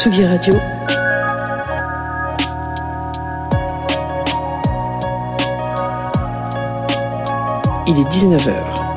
Tsugi Radio. Il est 19h.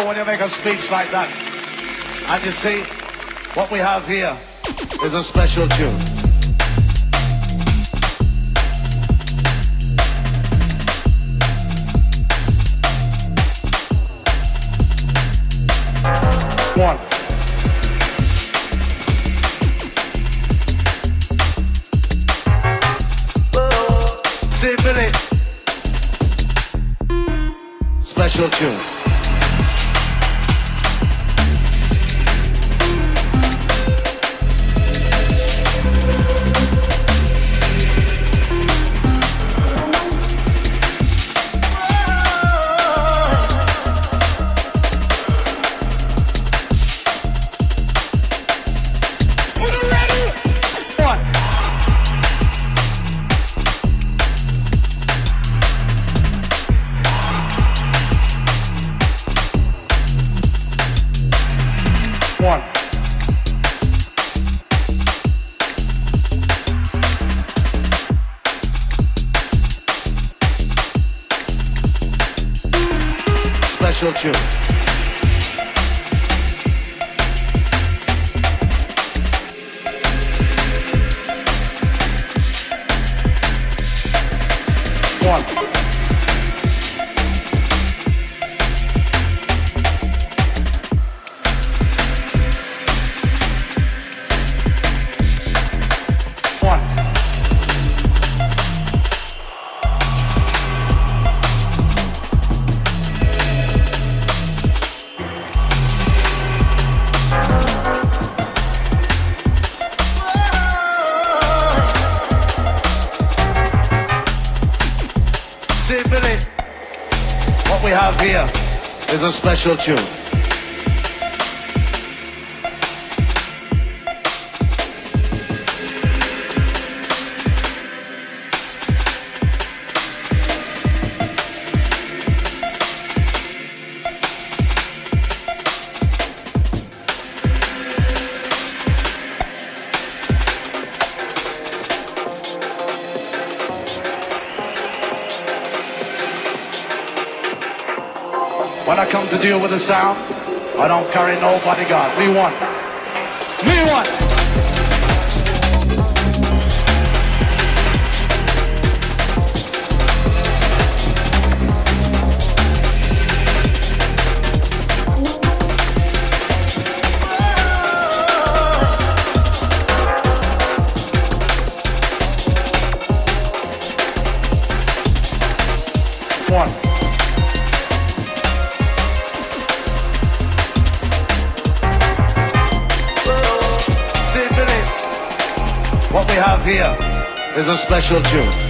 When you make a speech like that. And you see, what we have here is a special tune. One. Special tune. Special tune. Deal with the sound. I don't carry no bodyguard. We one. Me one. Is a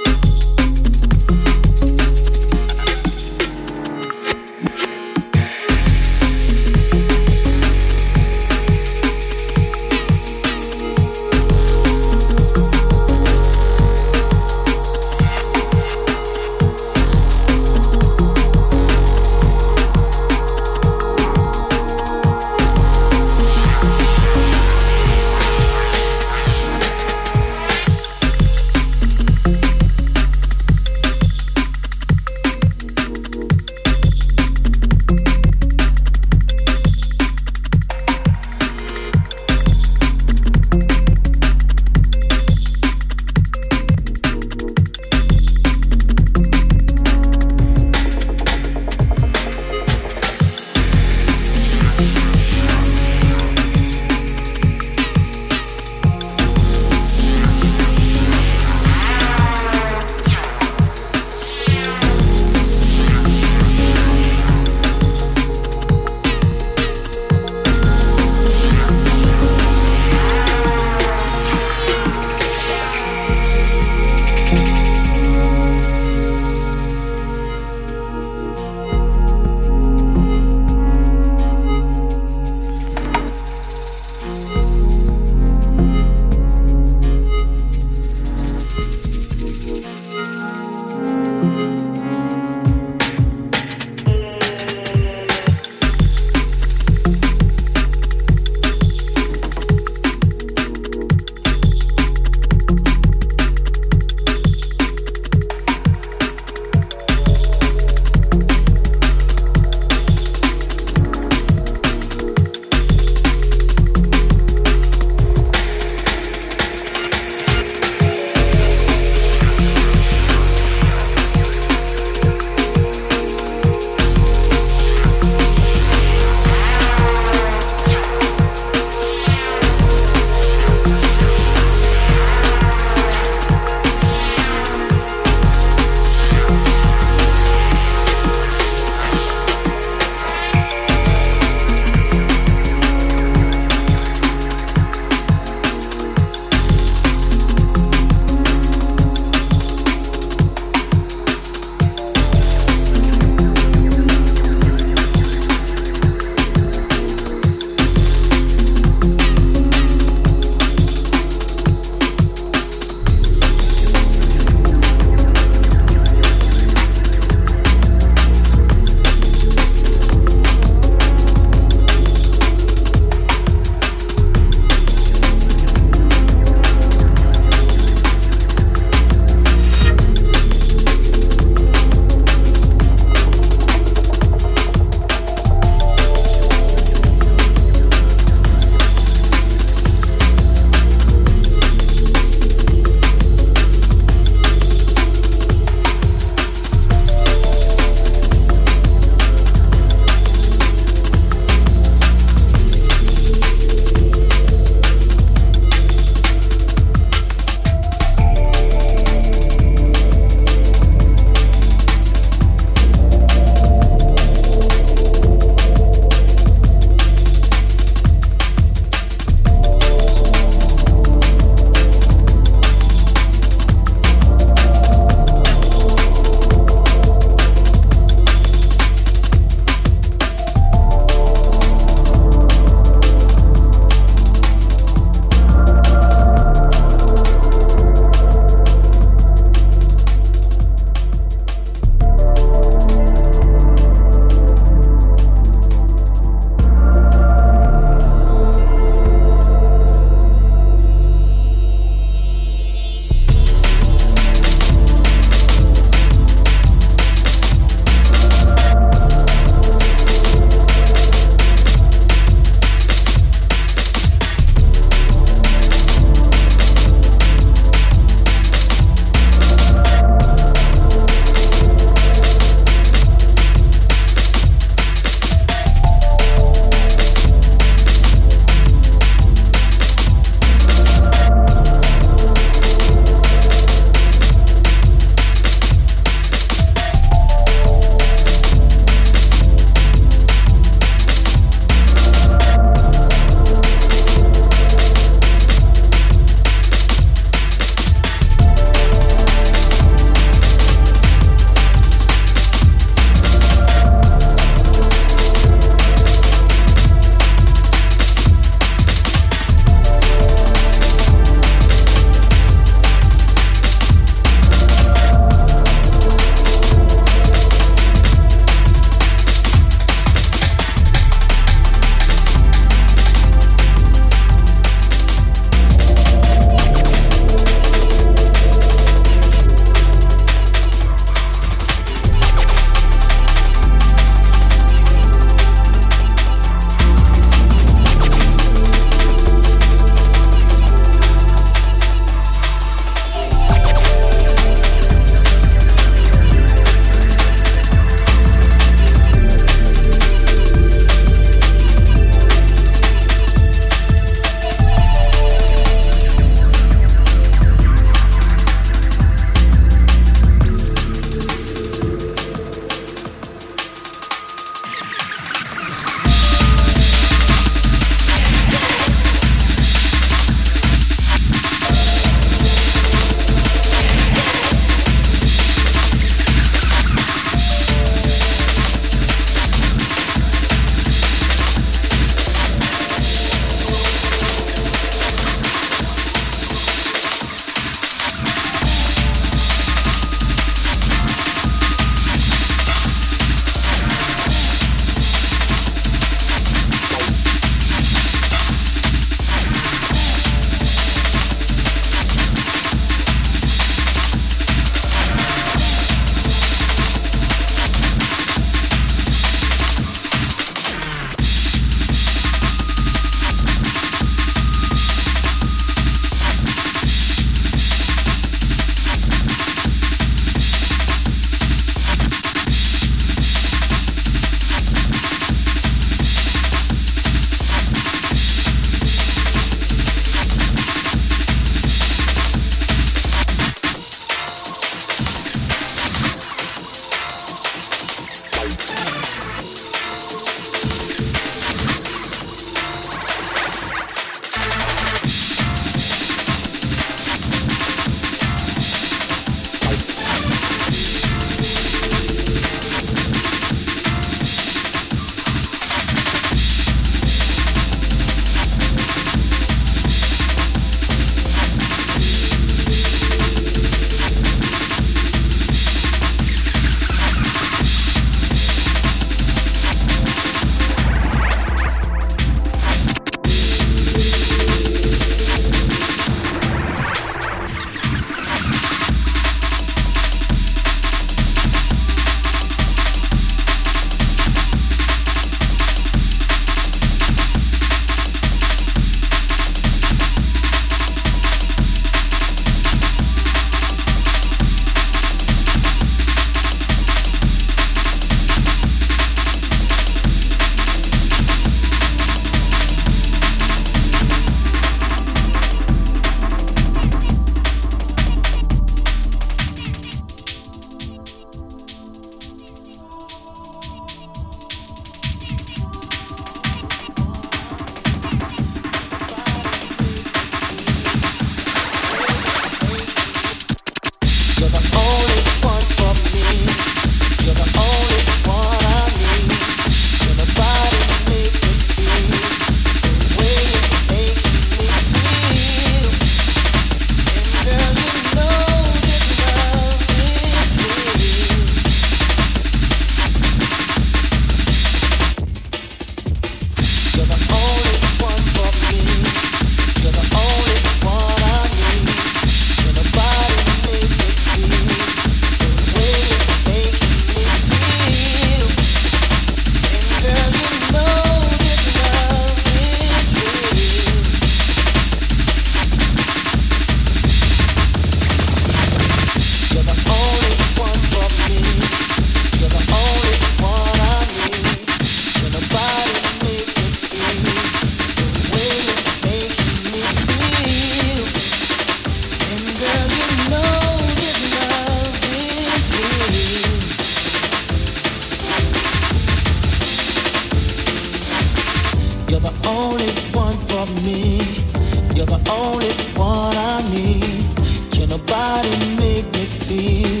You're the only one I need. Can nobody make me feel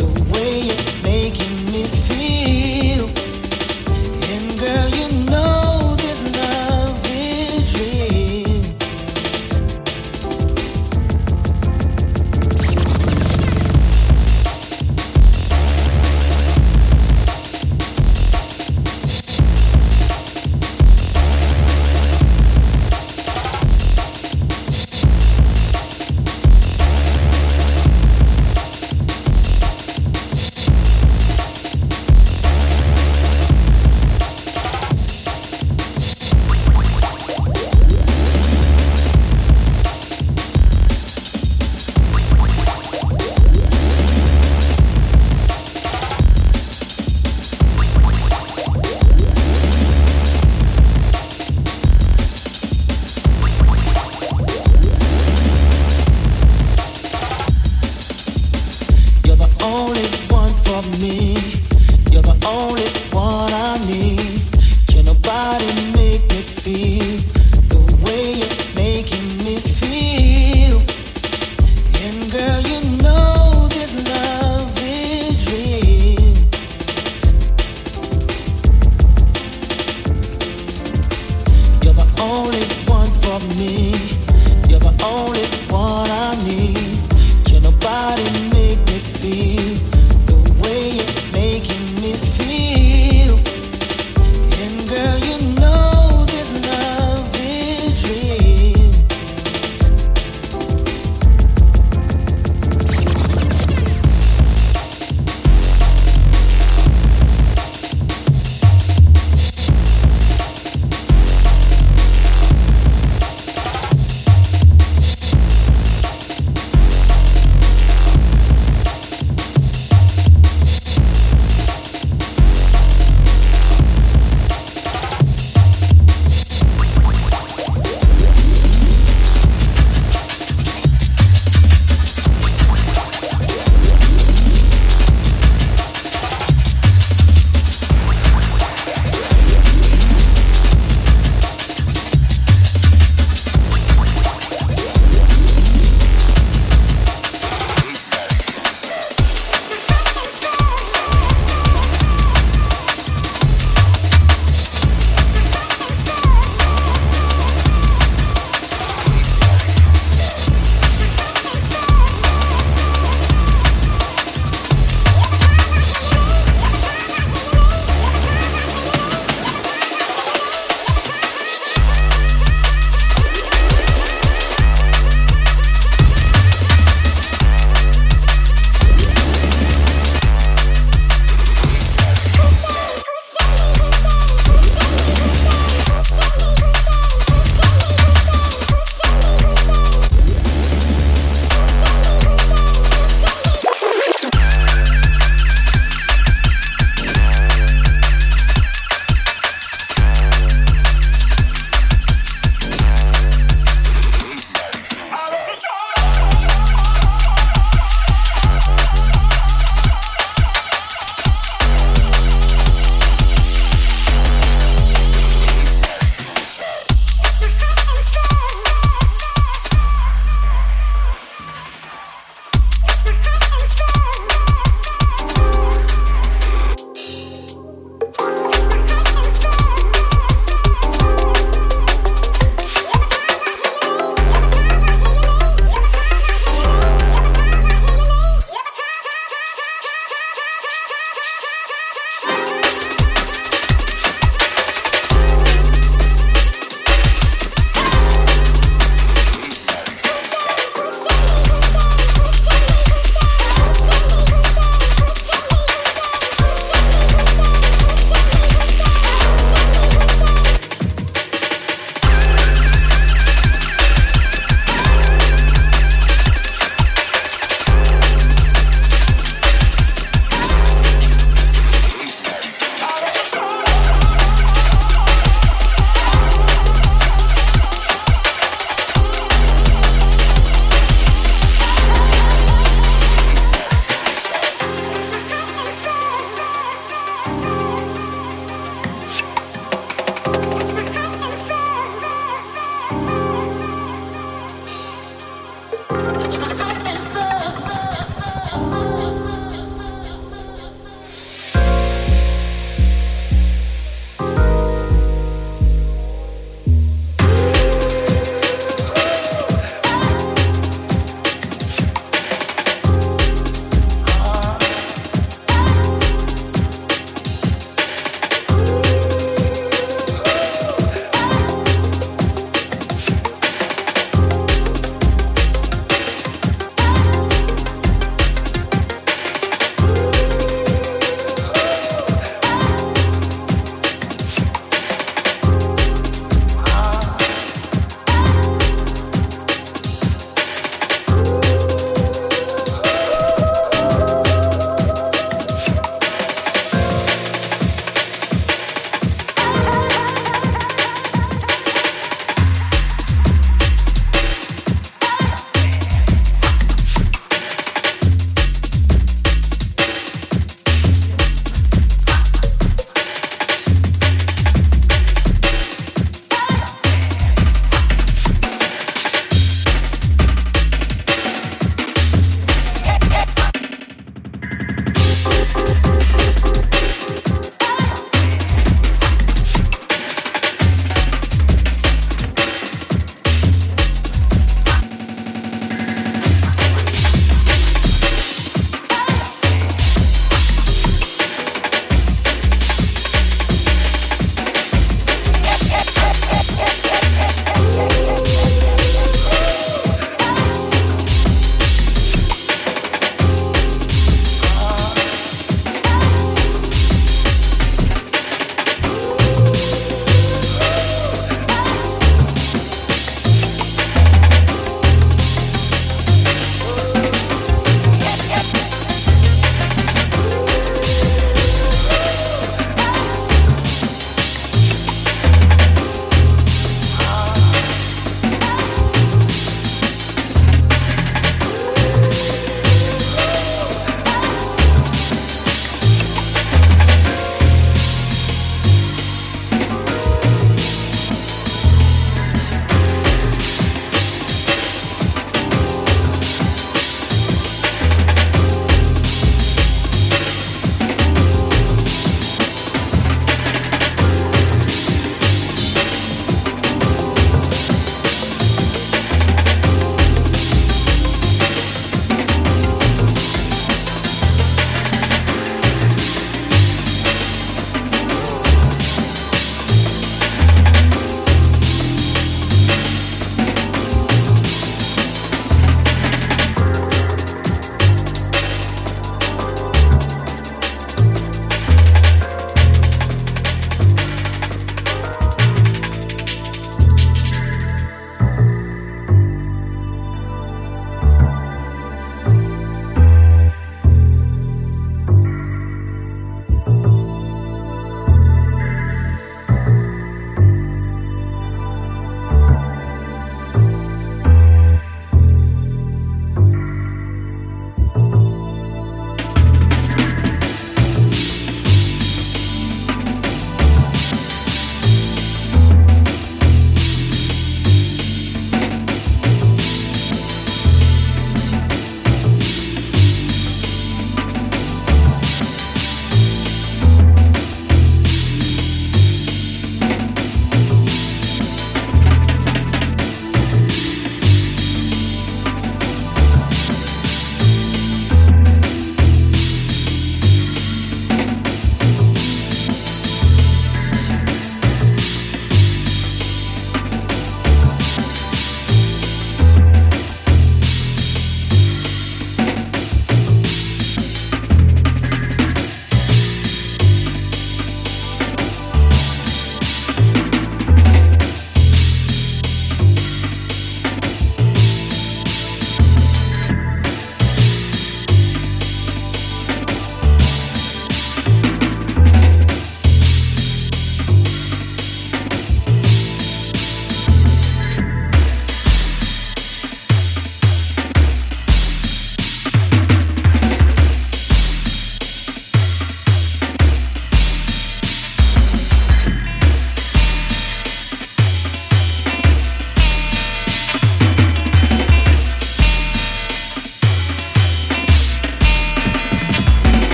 the way you're making me feel?